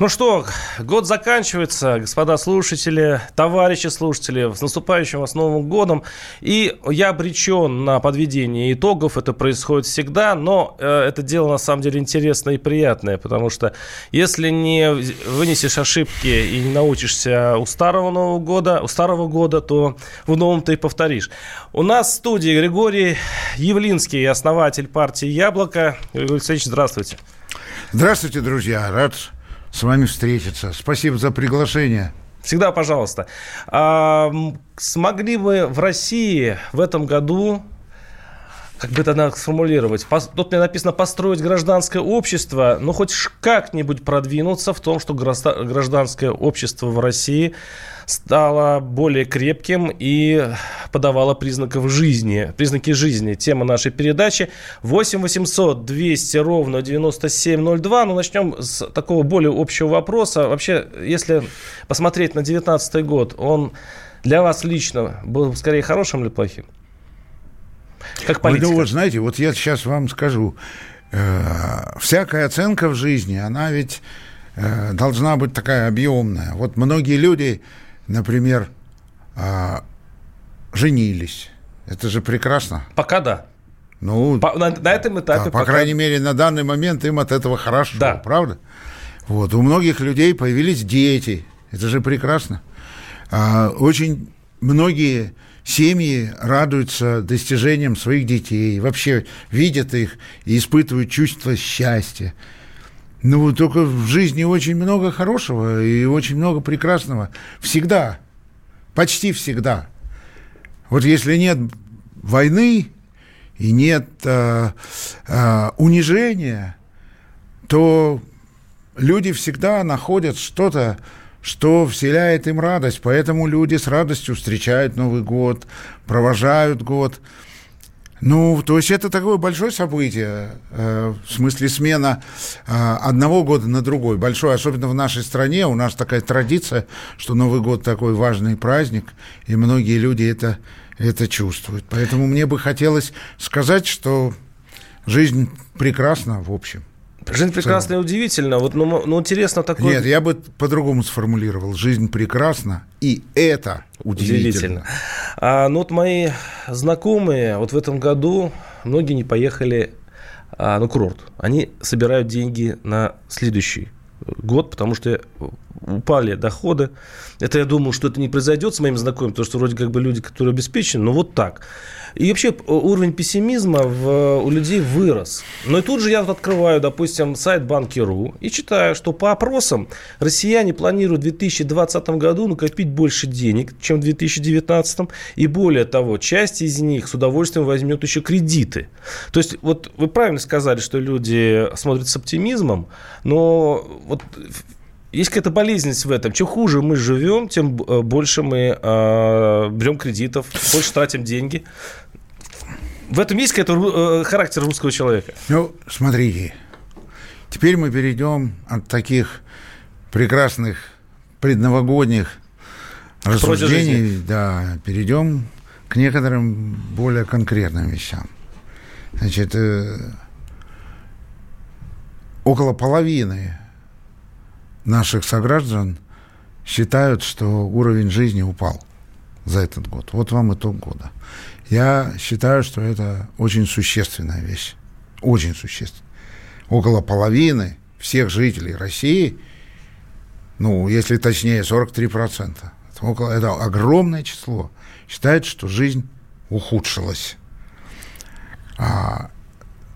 Ну что, год заканчивается, господа слушатели, товарищи слушатели, с наступающим вас Новым годом. И я обречен на подведение итогов, это происходит всегда, но э, это дело на самом деле интересное и приятное, потому что если не вынесешь ошибки и не научишься у старого Нового года, у старого года, то в новом ты повторишь. У нас в студии Григорий Явлинский, основатель партии «Яблоко». Григорий Алексеевич, здравствуйте. Здравствуйте, друзья. Рад с вами встретиться. Спасибо за приглашение. Всегда пожалуйста. А, смогли бы в России в этом году как бы это надо сформулировать? Тут мне написано построить гражданское общество, но хоть как-нибудь продвинуться в том, что гражданское общество в России стало более крепким и подавало признаков жизни, признаки жизни. Тема нашей передачи 8 800 200 ровно 9702. Ну, начнем с такого более общего вопроса. Вообще, если посмотреть на 19 год, он для вас лично был скорее хорошим или плохим? Как политика. Ну, вот знаете, вот я сейчас вам скажу. Э, всякая оценка в жизни, она ведь э, должна быть такая объемная. Вот многие люди, например, э, женились. Это же прекрасно. Пока да. Ну, по, на, на этом этапе. Да, по пока... крайней мере, на данный момент им от этого хорошо, да. правда? Вот. У многих людей появились дети. Это же прекрасно. А, очень многие семьи радуются достижениям своих детей, вообще видят их и испытывают чувство счастья. Ну, только в жизни очень много хорошего и очень много прекрасного. Всегда. Почти всегда. Вот если нет войны и нет э, э, унижения, то люди всегда находят что-то, что вселяет им радость. Поэтому люди с радостью встречают Новый год, провожают год. Ну, то есть это такое большое событие, э, в смысле смена э, одного года на другой. Большое, особенно в нашей стране. У нас такая традиция, что Новый год такой важный праздник, и многие люди это, это чувствуют. Поэтому мне бы хотелось сказать, что жизнь прекрасна в общем. Жизнь прекрасна и удивительна. Вот, ну, ну, интересно такое... Нет, я бы по-другому сформулировал. Жизнь прекрасна, и это удивительно. удивительно. А, ну, вот мои знакомые вот в этом году, многие не поехали а, на курорт. Они собирают деньги на следующий год, потому что упали доходы. Это я думал, что это не произойдет с моим знакомым, потому что вроде как бы люди, которые обеспечены, но вот так. И вообще уровень пессимизма в, у людей вырос. Но и тут же я вот открываю, допустим, сайт Банки.ру и читаю, что по опросам россияне планируют в 2020 году накопить больше денег, чем в 2019. И более того, часть из них с удовольствием возьмет еще кредиты. То есть, вот вы правильно сказали, что люди смотрят с оптимизмом, но вот есть какая-то болезненность в этом. Чем хуже мы живем, тем э, больше мы э, берем кредитов, больше тратим деньги. В этом есть какой-то э, характер русского человека. Ну, смотрите. Теперь мы перейдем от таких прекрасных предновогодних рассуждений, да, перейдем к некоторым более конкретным вещам. Значит, э, около половины наших сограждан считают, что уровень жизни упал за этот год. Вот вам итог года. Я считаю, что это очень существенная вещь. Очень существенная. Около половины всех жителей России, ну, если точнее, 43%, это, около, это огромное число, считают, что жизнь ухудшилась. А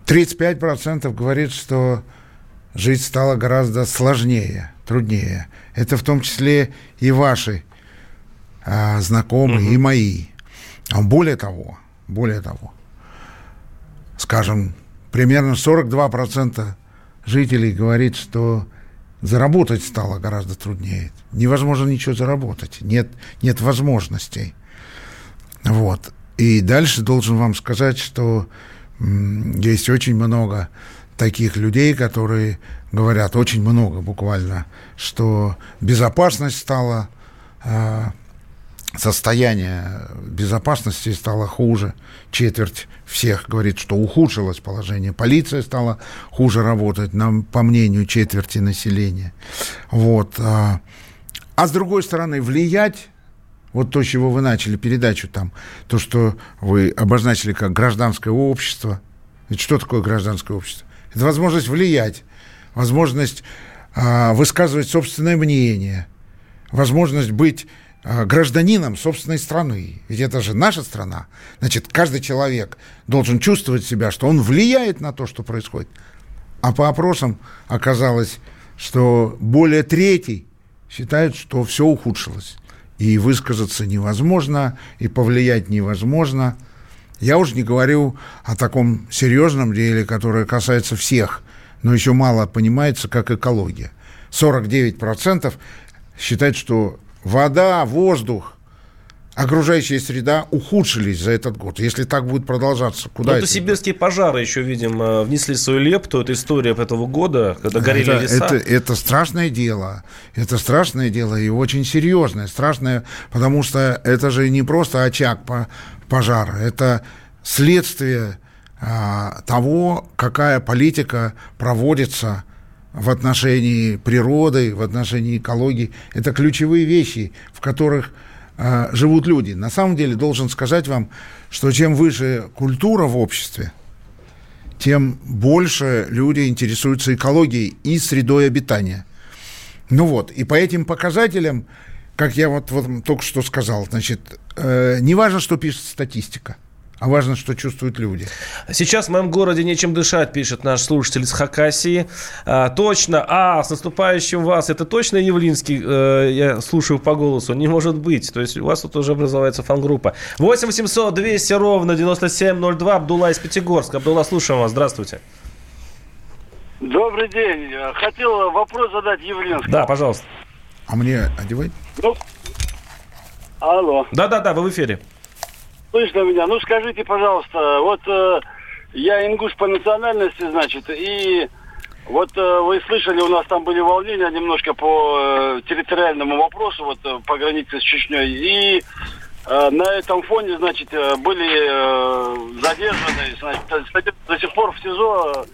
35% говорит, что жить стало гораздо сложнее труднее. Это в том числе и ваши а, знакомые, угу. и мои. А более того, более того, скажем, примерно 42% жителей говорит, что заработать стало гораздо труднее. Невозможно ничего заработать, нет, нет возможностей. Вот. И дальше должен вам сказать, что есть очень много таких людей, которые говорят очень много буквально, что безопасность стала состояние безопасности стало хуже. Четверть всех говорит, что ухудшилось положение. Полиция стала хуже работать, нам, по мнению четверти населения. Вот. А, а с другой стороны, влиять вот то, с чего вы начали передачу там, то, что вы обозначили как гражданское общество. Ведь что такое гражданское общество? Это возможность влиять, возможность а, высказывать собственное мнение, возможность быть а, гражданином собственной страны. Ведь это же наша страна. Значит, каждый человек должен чувствовать себя, что он влияет на то, что происходит. А по опросам оказалось, что более трети считают, что все ухудшилось. И высказаться невозможно, и повлиять невозможно. Я уже не говорю о таком серьезном деле, которое касается всех, но еще мало понимается, как экология. 49% считают, что вода, воздух, окружающая среда ухудшились за этот год. Если так будет продолжаться, куда Но это? сибирские пожары еще, видимо, внесли свою лепту. Это история этого года, когда горели это, леса. Это, это страшное дело. Это страшное дело и очень серьезное. Страшное, потому что это же не просто очаг пожара. Это следствие а, того, какая политика проводится в отношении природы, в отношении экологии. Это ключевые вещи, в которых э, живут люди. На самом деле, должен сказать вам, что чем выше культура в обществе, тем больше люди интересуются экологией и средой обитания. Ну вот, и по этим показателям, как я вот, вот только что сказал, значит, э, не важно, что пишет статистика – а важно, что чувствуют люди. Сейчас в моем городе нечем дышать, пишет наш слушатель из Хакасии. А, точно. А, с наступающим вас. Это точно Явлинский? Э, я слушаю по голосу. Не может быть. То есть у вас тут уже образовается фан-группа. 8 800 200 ровно 9702. Абдулла из Пятигорска. Абдулла, слушаем вас. Здравствуйте. Добрый день. Хотел вопрос задать Явлинскому. Да, пожалуйста. А мне одевать? Ну, алло. Да-да-да, вы в эфире. Слышно меня? Ну скажите, пожалуйста, вот э, я ингуш по национальности, значит, и вот э, вы слышали, у нас там были волнения немножко по э, территориальному вопросу, вот э, по границе с Чечней. И э, на этом фоне, значит, э, были задержаны, значит, до сих пор в СИЗО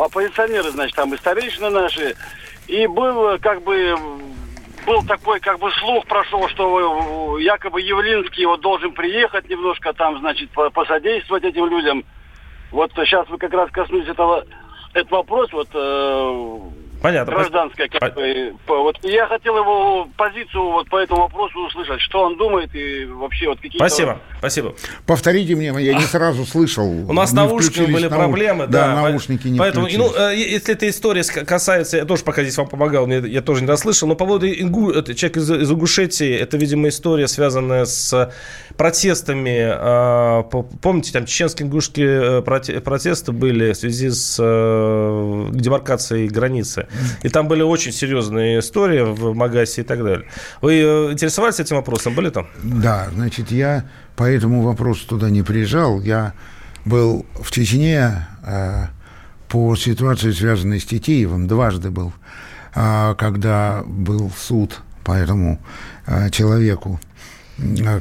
оппозиционеры, значит, там и старейшины наши. И был как бы был такой как бы слух прошел, что якобы Явлинский вот должен приехать немножко там, значит, посодействовать этим людям. Вот сейчас вы как раз коснулись этого этот вопрос, вот э, Понятно. Гражданская, как бы. Вот я хотел его позицию вот по этому вопросу услышать, что он думает и вообще вот какие. Спасибо, спасибо. Повторите мне, я не сразу слышал. У нас наушники были нау... проблемы, да. Да, наушники не Поэтому, ну, э, если эта история касается, я тоже пока здесь вам помогал, мне, я тоже не расслышал, но по поводу Ингу, это человек из, из Ингушетии, это, видимо, история, связанная с протестами. А, помните, там чеченско-ингушские э, протесты были в связи с э, демаркацией границы. И там были очень серьезные истории в Магасе и так далее. Вы э, интересовались этим вопросом? Были там? Да, значит, я по этому вопросу туда не приезжал. Я был в Чечне э, по ситуации, связанной с Тетеевым, дважды был, э, когда был суд по этому э, человеку. Э,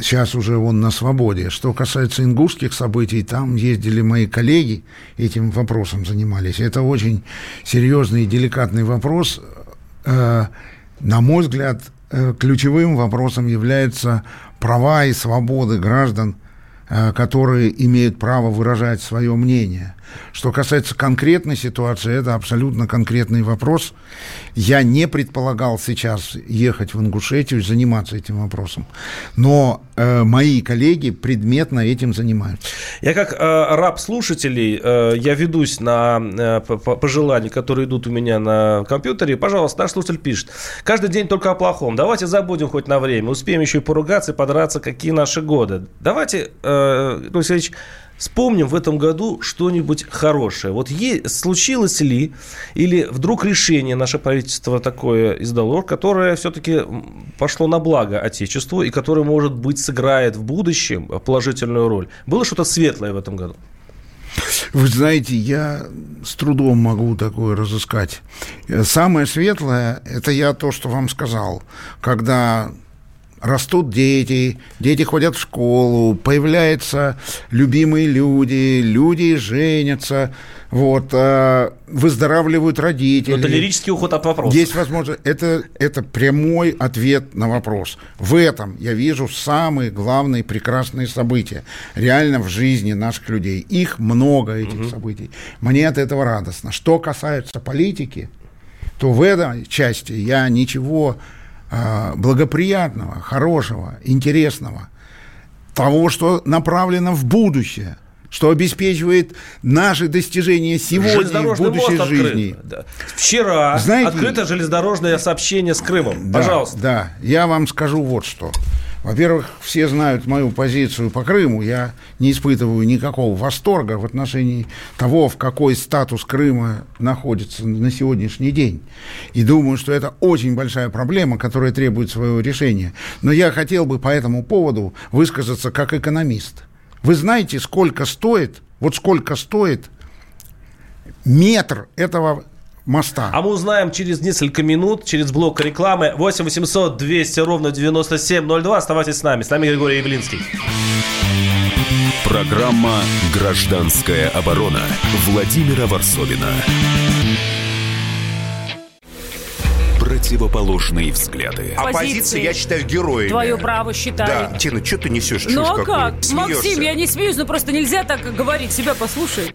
сейчас уже он на свободе. Что касается ингушских событий, там ездили мои коллеги, этим вопросом занимались. Это очень серьезный и деликатный вопрос. Э, на мой взгляд, э, ключевым вопросом являются права и свободы граждан, которые имеют право выражать свое мнение. Что касается конкретной ситуации, это абсолютно конкретный вопрос. Я не предполагал сейчас ехать в Ингушетию и заниматься этим вопросом. Но э, мои коллеги предметно этим занимаются. Я как э, раб слушателей, э, я ведусь на э, пожелания, которые идут у меня на компьютере. Пожалуйста, наш слушатель пишет. Каждый день только о плохом. Давайте забудем хоть на время. Успеем еще и поругаться и подраться, какие наши годы. Давайте, э, Алексеевич, Вспомним в этом году что-нибудь хорошее. Вот е- случилось ли, или вдруг решение наше правительство такое издало, которое все-таки пошло на благо Отечеству и которое, может быть, сыграет в будущем положительную роль. Было что-то светлое в этом году? Вы знаете, я с трудом могу такое разыскать. Самое светлое, это я то, что вам сказал, когда растут дети, дети ходят в школу, появляются любимые люди, люди женятся, вот, э, выздоравливают родители. Это лирический уход от вопроса. Есть возможность. Это, это прямой ответ на вопрос. В этом я вижу самые главные прекрасные события реально в жизни наших людей. Их много, этих угу. событий. Мне от этого радостно. Что касается политики, то в этой части я ничего благоприятного, хорошего, интересного, того, что направлено в будущее – что обеспечивает наши достижения сегодня и в будущей жизни. Да. Вчера Знаете, открыто железнодорожное сообщение с Крымом. Да, Пожалуйста. Да, я вам скажу вот что. Во-первых, все знают мою позицию по Крыму. Я не испытываю никакого восторга в отношении того, в какой статус Крыма находится на сегодняшний день. И думаю, что это очень большая проблема, которая требует своего решения. Но я хотел бы по этому поводу высказаться как экономист. Вы знаете, сколько стоит, вот сколько стоит метр этого моста. А мы узнаем через несколько минут, через блок рекламы. 8 800 200 ровно 9702. Оставайтесь с нами. С нами Григорий Явлинский. Программа «Гражданская оборона» Владимира Варсовина. Противоположные взгляды. Оппозиция, я считаю, героями. Твое право считаю. Да. Тина, что ты несешь? Ну а как? Смеешься? Максим, я не смеюсь, но просто нельзя так говорить. Себя послушай.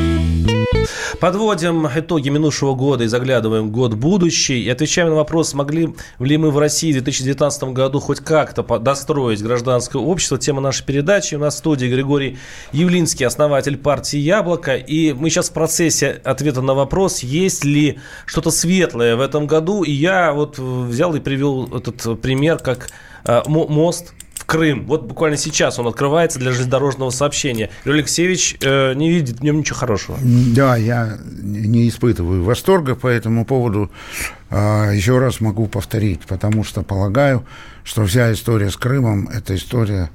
Подводим итоги минувшего года и заглядываем в год будущий. И отвечаем на вопрос, смогли ли мы в России в 2019 году хоть как-то достроить гражданское общество. Тема нашей передачи. У нас в студии Григорий Явлинский, основатель партии «Яблоко». И мы сейчас в процессе ответа на вопрос, есть ли что-то светлое в этом году. И я вот взял и привел этот пример, как э, мост Крым. Вот буквально сейчас он открывается для железнодорожного сообщения. Юрий Алексеевич э, не видит в нем ничего хорошего. Да, я не испытываю восторга по этому поводу. А, еще раз могу повторить, потому что полагаю, что вся история с Крымом – это история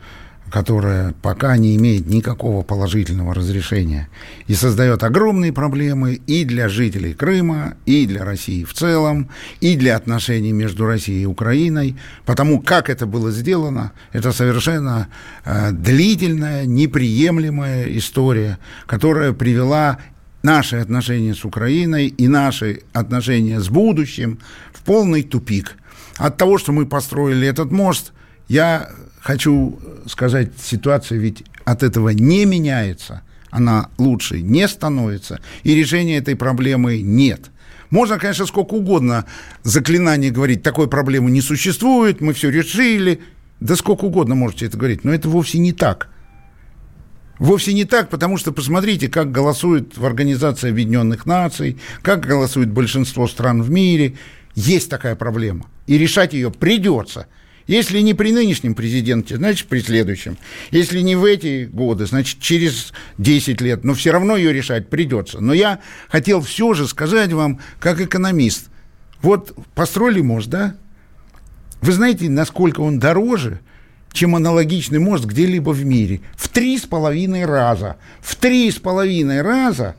которая пока не имеет никакого положительного разрешения и создает огромные проблемы и для жителей Крыма, и для России в целом, и для отношений между Россией и Украиной, потому как это было сделано, это совершенно э, длительная, неприемлемая история, которая привела наши отношения с Украиной и наши отношения с будущим в полный тупик. От того, что мы построили этот мост, я хочу сказать, ситуация ведь от этого не меняется, она лучше не становится, и решения этой проблемы нет. Можно, конечно, сколько угодно заклинаний говорить, такой проблемы не существует, мы все решили, да сколько угодно можете это говорить, но это вовсе не так. Вовсе не так, потому что посмотрите, как голосуют в Организации Объединенных Наций, как голосует большинство стран в мире. Есть такая проблема. И решать ее придется. Если не при нынешнем президенте, значит, при следующем. Если не в эти годы, значит, через 10 лет. Но все равно ее решать придется. Но я хотел все же сказать вам, как экономист. Вот построили мост, да? Вы знаете, насколько он дороже, чем аналогичный мост где-либо в мире? В три с половиной раза. В три с половиной раза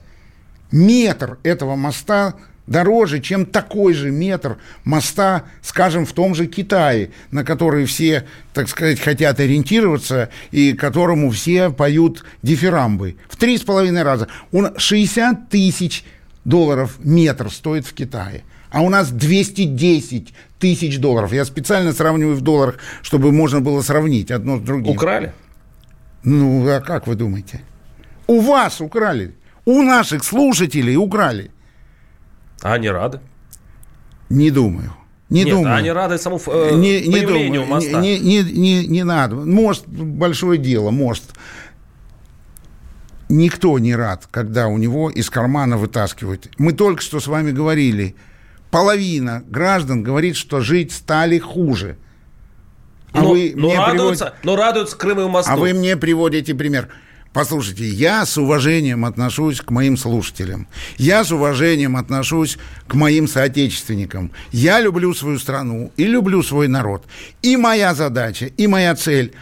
метр этого моста дороже, чем такой же метр моста, скажем, в том же Китае, на который все, так сказать, хотят ориентироваться и которому все поют дифирамбы. В три с половиной раза. Он 60 тысяч долларов метр стоит в Китае. А у нас 210 тысяч долларов. Я специально сравниваю в долларах, чтобы можно было сравнить одно с другим. Украли? Ну, а как вы думаете? У вас украли. У наших слушателей украли. А они рады? Не думаю. Не Нет, думаю. они рады самому э, не, не появлению думаю. моста. Не, не, не, не надо. Мост – большое дело, мост. Никто не рад, когда у него из кармана вытаскивают. Мы только что с вами говорили, половина граждан говорит, что жить стали хуже. А но, вы но, радуются, приводите... но радуются Крыму мосту. А вы мне приводите пример. Послушайте, я с уважением отношусь к моим слушателям. Я с уважением отношусь к моим соотечественникам. Я люблю свою страну и люблю свой народ. И моя задача, и моя цель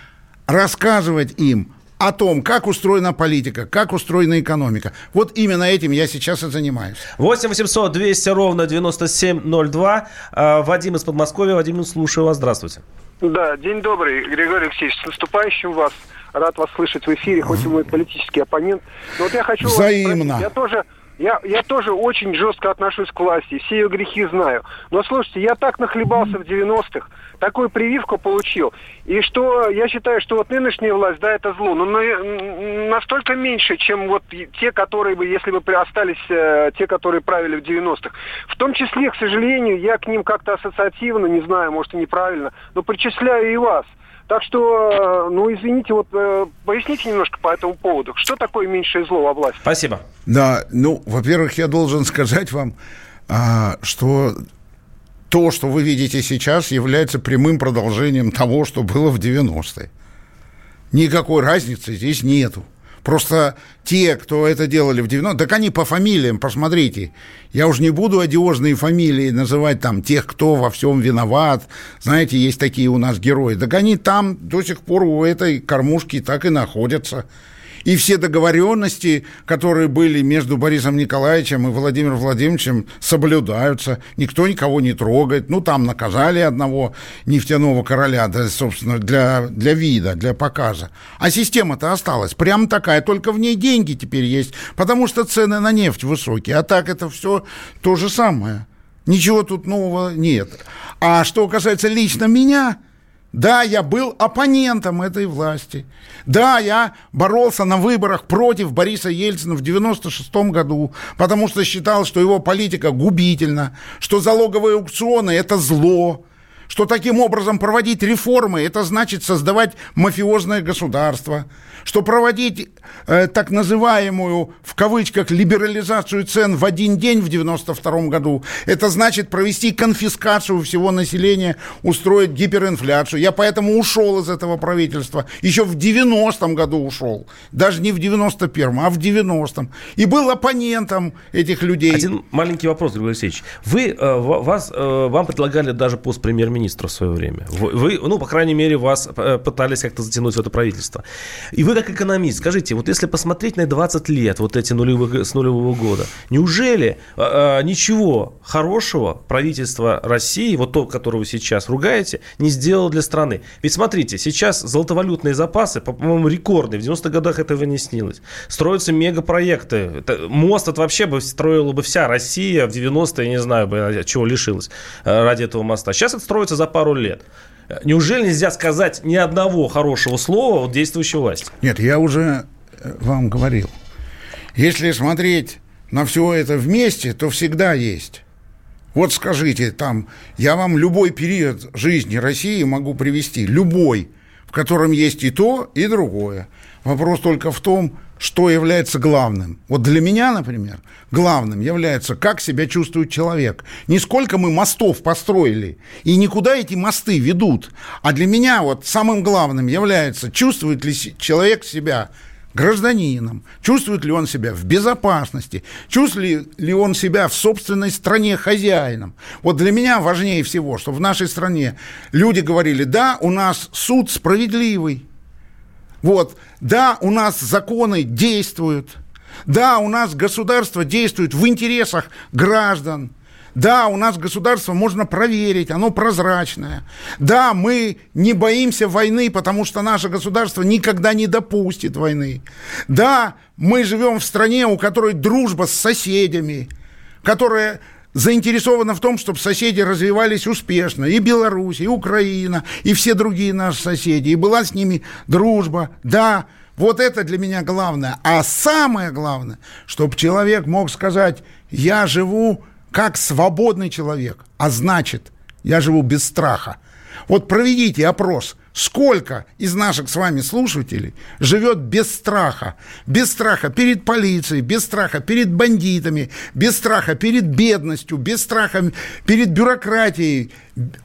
рассказывать им о том, как устроена политика, как устроена экономика. Вот именно этим я сейчас и занимаюсь. 8 800 200 ровно 9702. А, Вадим из Подмосковья. Вадим, слушаю вас. Здравствуйте. Да, день добрый, Григорий Алексеевич. С наступающим вас. Рад вас слышать в эфире, хоть и мой политический оппонент. Но вот я хочу Взаимно. Вас я тоже я, я тоже очень жестко отношусь к власти, все ее грехи знаю. Но слушайте, я так нахлебался в 90-х, такую прививку получил. И что я считаю, что вот нынешняя власть, да, это зло, но настолько меньше, чем вот те, которые бы, если бы остались э, те, которые правили в 90-х. В том числе, к сожалению, я к ним как-то ассоциативно, не знаю, может и неправильно, но причисляю и вас – так что, ну, извините, вот э, поясните немножко по этому поводу. Что такое меньшее зло во власти? Спасибо. Да, ну, во-первых, я должен сказать вам, а, что то, что вы видите сейчас, является прямым продолжением того, что было в 90-е. Никакой разницы здесь нету. Просто те, кто это делали в 90-х, так они по фамилиям, посмотрите. Я уж не буду одиозные фамилии называть там тех, кто во всем виноват. Знаете, есть такие у нас герои. Так они там до сих пор у этой кормушки так и находятся и все договоренности, которые были между Борисом Николаевичем и Владимиром Владимировичем, соблюдаются. Никто никого не трогает. Ну, там наказали одного нефтяного короля, да, собственно, для, для вида, для показа. А система-то осталась прям такая, только в ней деньги теперь есть, потому что цены на нефть высокие. А так это все то же самое. Ничего тут нового нет. А что касается лично меня, да, я был оппонентом этой власти. Да, я боролся на выборах против Бориса Ельцина в 96 году, потому что считал, что его политика губительна, что залоговые аукционы – это зло, что таким образом проводить реформы – это значит создавать мафиозное государство, что проводить э, так называемую, в кавычках, либерализацию цен в один день в 92 году – это значит провести конфискацию всего населения, устроить гиперинфляцию. Я поэтому ушел из этого правительства. Еще в 90-м году ушел. Даже не в 91-м, а в 90-м. И был оппонентом этих людей. Один маленький вопрос, Григорий Алексеевич. Вы, э, вас, э, вам предлагали даже пост премьер министра в свое время. Вы, ну, по крайней мере, вас э, пытались как-то затянуть в это правительство. И вы как экономист, скажите, вот если посмотреть на 20 лет, вот эти нулевых, с нулевого года, неужели э, ничего хорошего правительство России, вот то, которое вы сейчас ругаете, не сделало для страны? Ведь смотрите, сейчас золотовалютные запасы, по-моему, рекордные, в 90-х годах этого не снилось. Строятся мегапроекты. Это, мост это вообще бы строила бы вся Россия в 90-е, я не знаю, бы, чего лишилась э, ради этого моста. Сейчас это строится строится за пару лет. Неужели нельзя сказать ни одного хорошего слова от действующей власти? Нет, я уже э, вам говорил. Если смотреть на все это вместе, то всегда есть. Вот скажите, там, я вам любой период жизни России могу привести, любой, в котором есть и то, и другое. Вопрос только в том, что является главным. Вот для меня, например, главным является, как себя чувствует человек. Не сколько мы мостов построили, и никуда эти мосты ведут. А для меня вот самым главным является, чувствует ли человек себя гражданином, чувствует ли он себя в безопасности, чувствует ли он себя в собственной стране хозяином. Вот для меня важнее всего, что в нашей стране люди говорили, да, у нас суд справедливый, вот, да, у нас законы действуют, да, у нас государство действует в интересах граждан – Да, у нас государство можно проверить, оно прозрачное. Да, мы не боимся войны, потому что наше государство никогда не допустит войны. Да, мы живем в стране, у которой дружба с соседями, которая заинтересована в том, чтобы соседи развивались успешно. И Беларусь, и Украина, и все другие наши соседи. И была с ними дружба. Да, вот это для меня главное. А самое главное, чтобы человек мог сказать, я живу как свободный человек, а значит, я живу без страха. Вот проведите опрос – сколько из наших с вами слушателей живет без страха, без страха перед полицией, без страха перед бандитами, без страха перед бедностью, без страха перед бюрократией.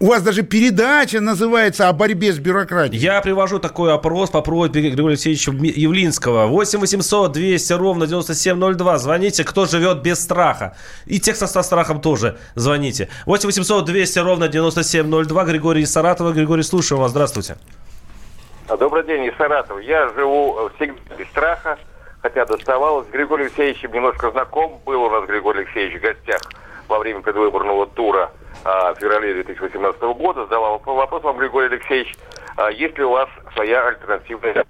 У вас даже передача называется о борьбе с бюрократией. Я привожу такой опрос по просьбе Григория Алексеевича Явлинского. 8 800 200 ровно 9702. Звоните, кто живет без страха. И тех со страхом тоже звоните. 8 800 200 ровно 9702. Григорий Саратова. Григорий, слушаю вас. Здравствуйте. А, добрый день, из Саратова. Я живу э, всегда без страха, хотя доставалось. С Григорием Алексеевичем немножко знаком. Был у нас Григорий Алексеевич в гостях во время предвыборного тура а, в феврале 2018 года. Задавал вопрос вам, Григорий Алексеевич, а, есть ли у вас своя альтернативная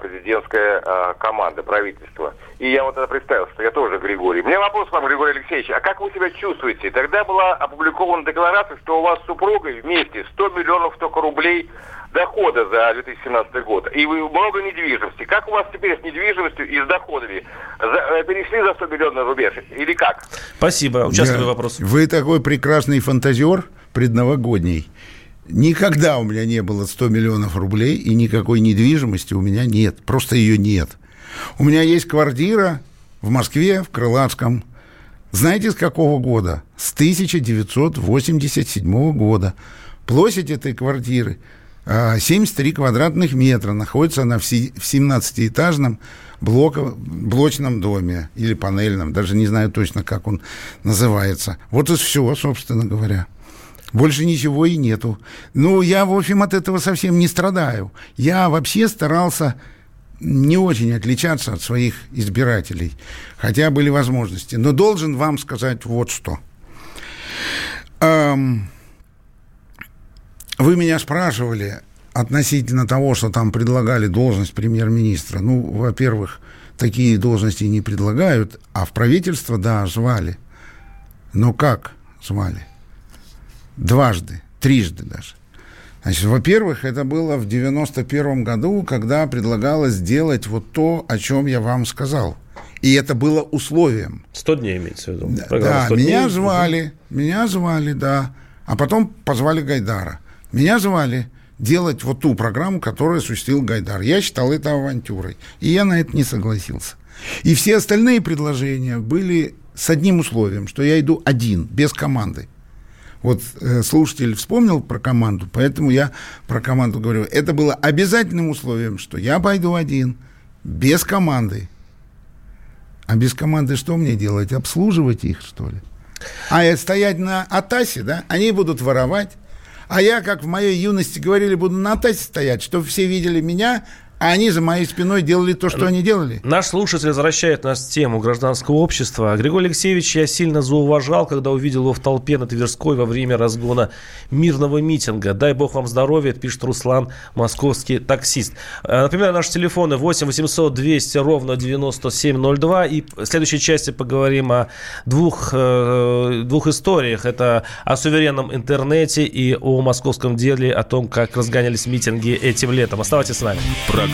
президентская а, команда, правительство. И я вот это представил, что я тоже Григорий. У меня вопрос вам, Григорий Алексеевич, а как вы себя чувствуете? Тогда была опубликована декларация, что у вас с супругой вместе 100 миллионов только рублей дохода за 2017 год. И вы много недвижимости. Как у вас теперь с недвижимостью и с доходами? За, э, перешли за 100 миллионов рубеж или как? Спасибо. Участвую в вопросе. Вы такой прекрасный фантазер предновогодний. Никогда у меня не было 100 миллионов рублей, и никакой недвижимости у меня нет. Просто ее нет. У меня есть квартира в Москве, в Крылатском. Знаете, с какого года? С 1987 года. Площадь этой квартиры 73 а, квадратных метра. Находится она в 17-этажном блоко, блочном доме или панельном. Даже не знаю точно, как он называется. Вот и все, собственно говоря. Больше ничего и нету. Ну, я, в общем, от этого совсем не страдаю. Я вообще старался не очень отличаться от своих избирателей, хотя были возможности. Но должен вам сказать вот что. Эм, вы меня спрашивали относительно того, что там предлагали должность премьер-министра. Ну, во-первых, такие должности не предлагают, а в правительство, да, звали. Но как звали? Дважды, трижды даже. Значит, во-первых, это было в 91 году, когда предлагалось сделать вот то, о чем я вам сказал. И это было условием. 100 дней имеется в виду. Да, меня дней. звали, меня звали, да. А потом позвали Гайдара. Меня звали делать вот ту программу, которую осуществил Гайдар. Я считал это авантюрой. И я на это не согласился. И все остальные предложения были с одним условием, что я иду один, без команды. Вот э, слушатель вспомнил про команду, поэтому я про команду говорю. Это было обязательным условием, что я пойду один, без команды. А без команды что мне делать? Обслуживать их, что ли? А стоять на Атасе, да? Они будут воровать, а я, как в моей юности говорили, буду на Атасе стоять, чтобы все видели меня, а они за моей спиной делали то, что они делали. Наш слушатель возвращает нас в тему гражданского общества. Григорий Алексеевич я сильно зауважал, когда увидел его в толпе на Тверской во время разгона мирного митинга. Дай бог вам здоровья, пишет Руслан, московский таксист. Э, например, наши телефоны 8 800 200 ровно 9702. И в следующей части поговорим о двух, э, двух историях. Это о суверенном интернете и о московском деле, о том, как разгонялись митинги этим летом. Оставайтесь с нами. Программа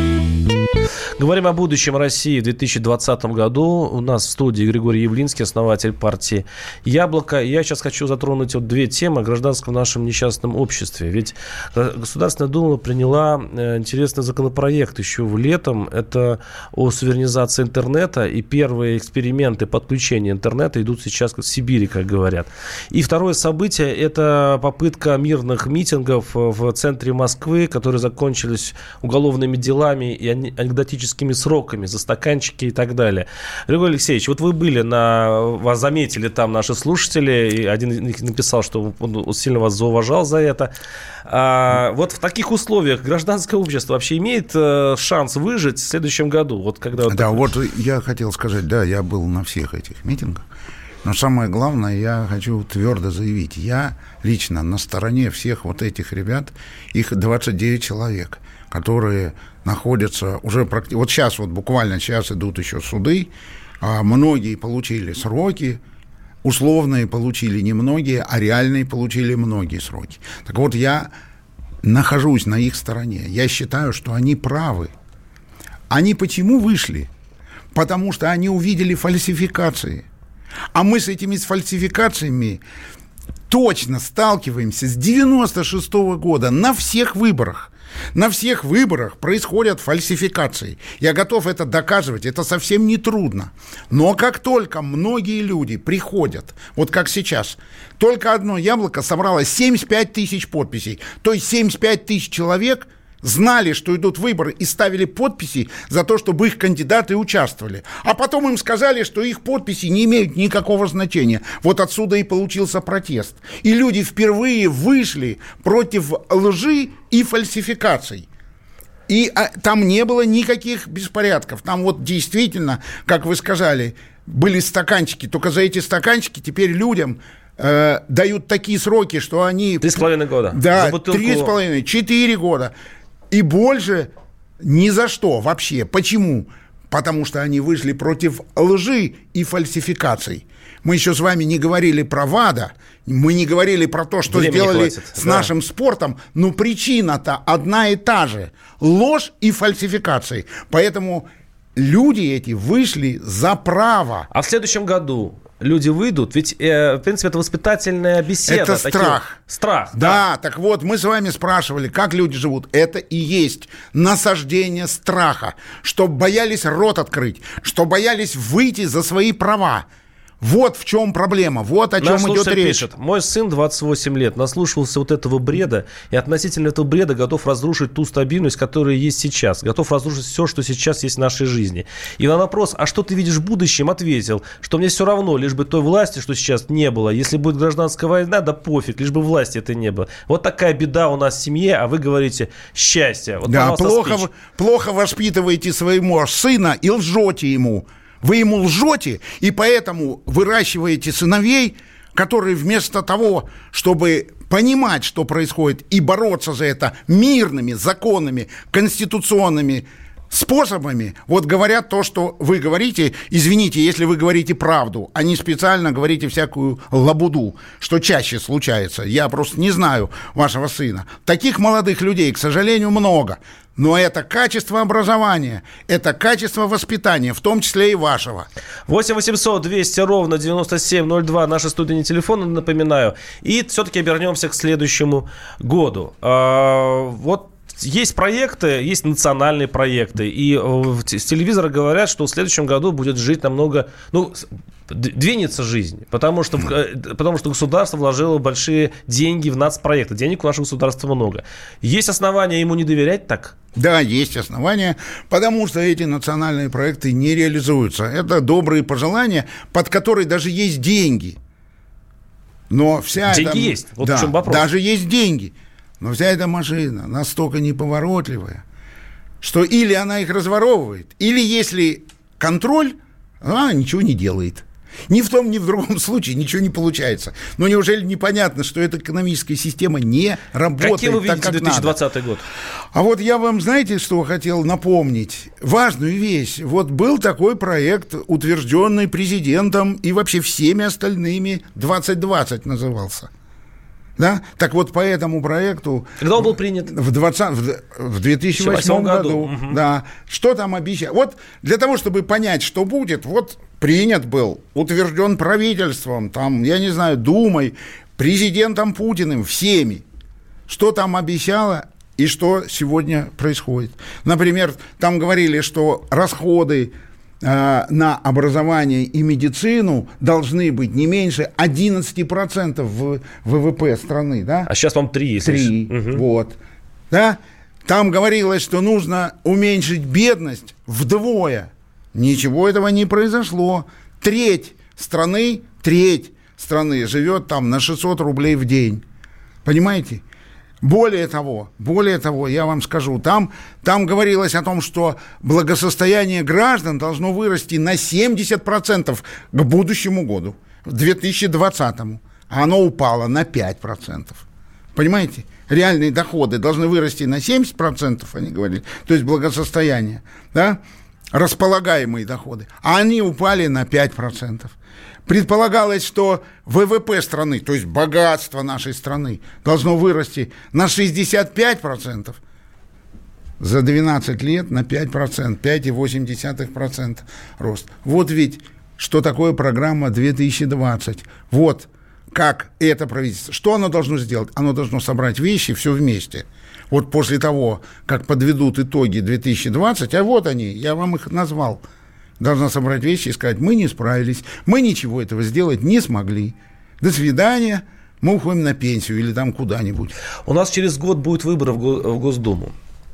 Говорим о будущем России в 2020 году. У нас в студии Григорий Явлинский, основатель партии «Яблоко». Я сейчас хочу затронуть вот две темы гражданского в нашем несчастном обществе. Ведь Государственная Дума приняла э, интересный законопроект еще в летом. Это о суверенизации интернета. И первые эксперименты подключения интернета идут сейчас в Сибири, как говорят. И второе событие – это попытка мирных митингов в центре Москвы, которые закончились уголовными делами и анекдотическими сроками за стаканчики и так далее. Григорий Алексеевич, вот вы были на... Вас заметили там наши слушатели, и один из них написал, что он сильно вас зауважал за это. А, вот в таких условиях гражданское общество вообще имеет э, шанс выжить в следующем году? Вот когда да, вот я хотел сказать, да, я был на всех этих митингах. Но самое главное, я хочу твердо заявить, я лично на стороне всех вот этих ребят, их 29 человек, которые находятся уже практически... Вот сейчас, вот буквально сейчас идут еще суды, а многие получили сроки, условные получили немногие, а реальные получили многие сроки. Так вот, я нахожусь на их стороне. Я считаю, что они правы. Они почему вышли? Потому что они увидели фальсификации. А мы с этими фальсификациями точно сталкиваемся с 96 -го года на всех выборах. На всех выборах происходят фальсификации. Я готов это доказывать, это совсем не трудно. Но как только многие люди приходят, вот как сейчас, только одно яблоко собрало 75 тысяч подписей, то есть 75 тысяч человек – знали, что идут выборы и ставили подписи за то, чтобы их кандидаты участвовали. А потом им сказали, что их подписи не имеют никакого значения. Вот отсюда и получился протест. И люди впервые вышли против лжи и фальсификаций. И а, там не было никаких беспорядков. Там вот действительно, как вы сказали, были стаканчики. Только за эти стаканчики теперь людям э, дают такие сроки, что они... Три с половиной года. Да, три с половиной, четыре года. И больше ни за что вообще. Почему? Потому что они вышли против лжи и фальсификаций. Мы еще с вами не говорили про ВАДА, мы не говорили про то, что Времени сделали хватит, с да. нашим спортом, но причина-то одна и та же. Ложь и фальсификации. Поэтому люди эти вышли за право. А в следующем году люди выйдут? Ведь, э, в принципе, это воспитательная беседа. Это такие... страх. Страх. Да, да, так вот, мы с вами спрашивали, как люди живут. Это и есть насаждение страха, что боялись рот открыть, что боялись выйти за свои права. Вот в чем проблема, вот о чем Наш идет речь. Пишет, мой сын 28 лет наслушался вот этого бреда и относительно этого бреда готов разрушить ту стабильность, которая есть сейчас, готов разрушить все, что сейчас есть в нашей жизни. И на вопрос, а что ты видишь в будущем, ответил, что мне все равно, лишь бы той власти, что сейчас не было. Если будет гражданская война, да пофиг, лишь бы власти это не было. Вот такая беда у нас в семье, а вы говорите счастье. Вот, да, плохо, плохо воспитываете своему сына и лжете ему. Вы ему лжете, и поэтому выращиваете сыновей, которые вместо того, чтобы понимать, что происходит, и бороться за это мирными, законными, конституционными способами, вот говорят то, что вы говорите, извините, если вы говорите правду, а не специально говорите всякую лабуду, что чаще случается. Я просто не знаю вашего сына. Таких молодых людей, к сожалению, много. Но это качество образования, это качество воспитания, в том числе и вашего. 8 800 200 ровно 9702, наши студийные телефоны, напоминаю. И все-таки обернемся к следующему году. А, вот есть проекты, есть национальные проекты, и э, с телевизора говорят, что в следующем году будет жить намного, ну, двинется жизнь, потому что, э, потому что государство вложило большие деньги в нацпроекты. Денег у нашего государства много. Есть основания ему не доверять так? Да, есть основания, потому что эти национальные проекты не реализуются. Это добрые пожелания, под которые даже есть деньги. Но вся деньги эта... есть. Вот да, в чем вопрос. Даже есть деньги. Но вся эта машина настолько неповоротливая, что или она их разворовывает, или если контроль, она ничего не делает. Ни в том, ни в другом случае ничего не получается. Но неужели непонятно, что эта экономическая система не работает Каким вы видите так, как 2020 надо? год? А вот я вам, знаете, что хотел напомнить? Важную вещь. Вот был такой проект, утвержденный президентом и вообще всеми остальными, 2020 назывался – Да? Так вот, по этому проекту... Когда он был принят? В, 20, в 2008 году. году угу. Да. Что там обещали? Вот для того, чтобы понять, что будет, вот принят был, утвержден правительством, там, я не знаю, Думой, президентом Путиным, всеми. Что там обещало и что сегодня происходит? Например, там говорили, что расходы Э, на образование и медицину должны быть не меньше 11% в ВВП страны, да? А сейчас вам 3, если 3, угу. вот. Да? Там говорилось, что нужно уменьшить бедность вдвое. Ничего этого не произошло. Треть страны, треть страны живет там на 600 рублей в день. Понимаете? Более того, более того, я вам скажу, там, там говорилось о том, что благосостояние граждан должно вырасти на 70% к будущему году, в 2020. А оно упало на 5%. Понимаете? Реальные доходы должны вырасти на 70%, они говорили, то есть благосостояние, да, располагаемые доходы, а они упали на 5%. Предполагалось, что ВВП страны, то есть богатство нашей страны, должно вырасти на 65%. За 12 лет на 5%, 5,8% рост. Вот ведь что такое программа 2020. Вот как это правительство. Что оно должно сделать? Оно должно собрать вещи все вместе. Вот после того, как подведут итоги 2020, а вот они, я вам их назвал – должна собрать вещи и сказать, мы не справились, мы ничего этого сделать не смогли. До свидания, мы уходим на пенсию или там куда-нибудь. У нас через год будет выборы в Госдуму.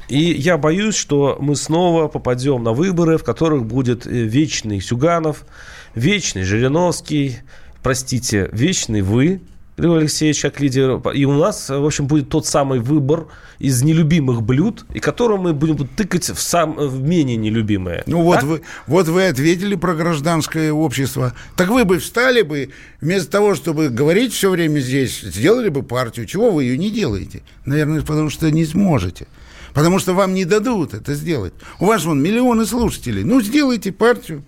И я боюсь, что мы снова попадем на выборы, в которых будет э, вечный Сюганов, вечный Жириновский, простите, вечный вы, Григорий Алексеевич, как лидер. И у нас, в общем, будет тот самый выбор из нелюбимых блюд, и которым мы будем тыкать в, сам, в менее нелюбимое. Ну вот вы, вот вы ответили про гражданское общество. Так вы бы встали бы, вместо того, чтобы говорить все время здесь, сделали бы партию. Чего вы ее не делаете? Наверное, потому что не сможете. Потому что вам не дадут это сделать. У вас вон миллионы слушателей. Ну, сделайте партию.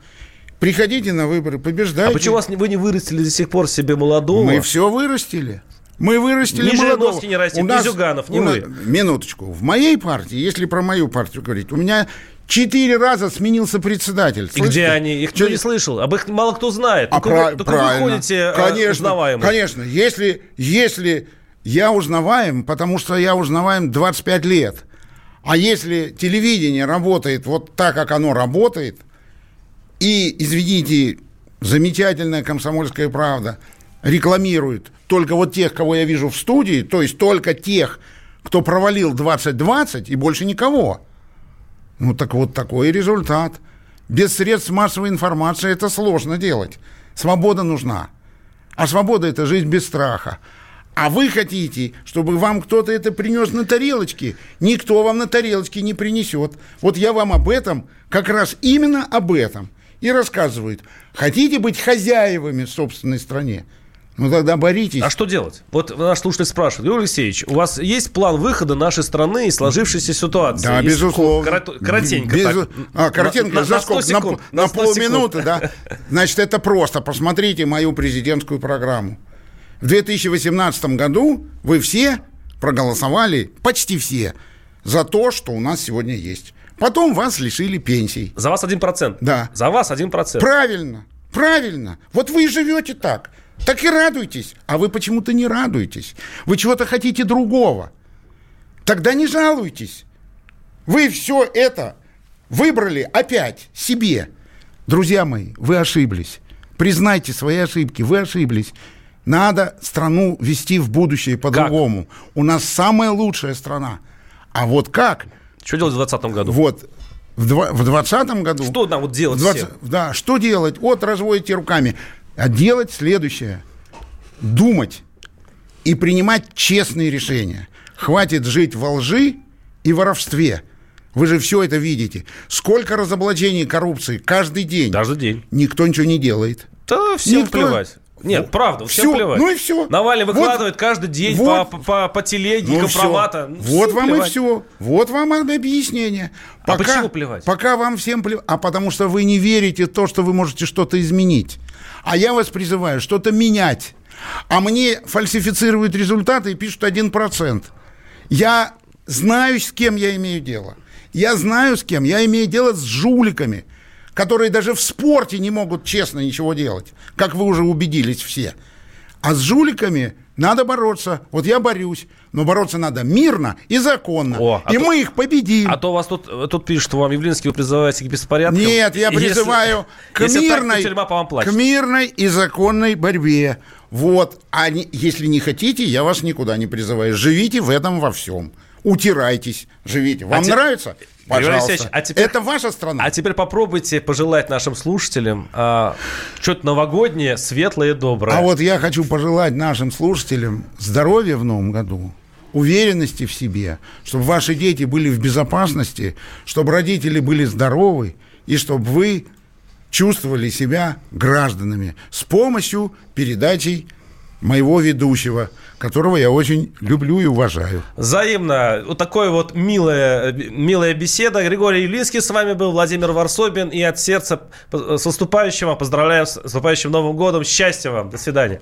Приходите на выборы, побеждайте. А почему вас, вы не вырастили до сих пор себе молодого? Мы все вырастили. Мы вырастили ни молодого. не растет, у нас, ни Зюганов, ни мы. Минуточку. В моей партии, если про мою партию говорить, у меня четыре раза сменился председатель. И где они? Их кто не слышал? Об их мало кто знает. А только, а, вы, только правильно. вы ходите э, конечно, узнаваемым. Конечно. Если, если я узнаваем, потому что я узнаваем 25 лет, а если телевидение работает вот так, как оно работает – и, извините, замечательная комсомольская правда рекламирует только вот тех, кого я вижу в студии, то есть только тех, кто провалил 2020 и больше никого. Ну так вот такой результат. Без средств массовой информации это сложно делать. Свобода нужна. А свобода – это жизнь без страха. А вы хотите, чтобы вам кто-то это принес на тарелочке? Никто вам на тарелочке не принесет. Вот я вам об этом, как раз именно об этом – и рассказывают, хотите быть хозяевами в собственной стране, ну тогда боритесь. А что делать? Вот наш слушатель спрашивает, Юрий Алексеевич, у вас есть план выхода нашей страны из сложившейся ситуации? Да, есть безусловно. Корот... Коротенько Без... так. А, коротенько, на, за сколько? Секунд, на, на, на полминуты, да? Значит, это просто. Посмотрите мою президентскую программу. В 2018 году вы все проголосовали, почти все, за то, что у нас сегодня есть. Потом вас лишили пенсий. За вас один процент. Да. За вас один процент. Правильно, правильно. Вот вы и живете так. Так и радуйтесь. А вы почему-то не радуетесь. Вы чего-то хотите другого. Тогда не жалуйтесь. Вы все это выбрали опять себе. Друзья мои, вы ошиблись. Признайте свои ошибки. Вы ошиблись. Надо страну вести в будущее по-другому. У нас самая лучшая страна. А вот как – что делать в 2020 году? Вот. В 2020 году... Что нам вот делать 20, Да, что делать? Вот разводите руками. А делать следующее. Думать и принимать честные решения. Хватит жить во лжи и воровстве. Вы же все это видите. Сколько разоблачений коррупции каждый день. Каждый день. Никто ничего не делает. Да всем Никто... плевать. Нет, вот. правда, всем все, плевать. Ну и все. Навальный выкладывает вот, каждый день вот, по, по, по телеге ну компромата. Ну, вот вам плевать. и все. Вот вам объяснение. Пока, а почему плевать? Пока вам всем плевать. А потому что вы не верите в то, что вы можете что-то изменить. А я вас призываю что-то менять. А мне фальсифицируют результаты и пишут 1%. Я знаю, с кем я имею дело. Я знаю, с кем. Я имею дело с жуликами, которые даже в спорте не могут честно ничего делать, как вы уже убедились все. А с жуликами надо бороться. Вот я борюсь. Но бороться надо мирно и законно. О, а и то, мы их победим. А то у вас тут, тут пишут, вам Явлинский, вы призываете к беспорядкам. Нет, я призываю если, к, мирной, так, по к мирной и законной борьбе. Вот. А не, если не хотите, я вас никуда не призываю. Живите в этом во всем. Утирайтесь, живите. Вам а нравится? Пожалуйста. А теперь, Это ваша страна. А теперь попробуйте пожелать нашим слушателям а, что-то новогоднее, светлое и доброе. А вот я хочу пожелать нашим слушателям здоровья в новом году, уверенности в себе, чтобы ваши дети были в безопасности, чтобы родители были здоровы и чтобы вы чувствовали себя гражданами с помощью передачей моего ведущего, которого я очень люблю и уважаю. Взаимно. Вот такой вот милая, милая беседа. Григорий Юлинский с вами был, Владимир Варсобин. И от сердца с наступающим, поздравляю с наступающим Новым годом. Счастья вам. До свидания.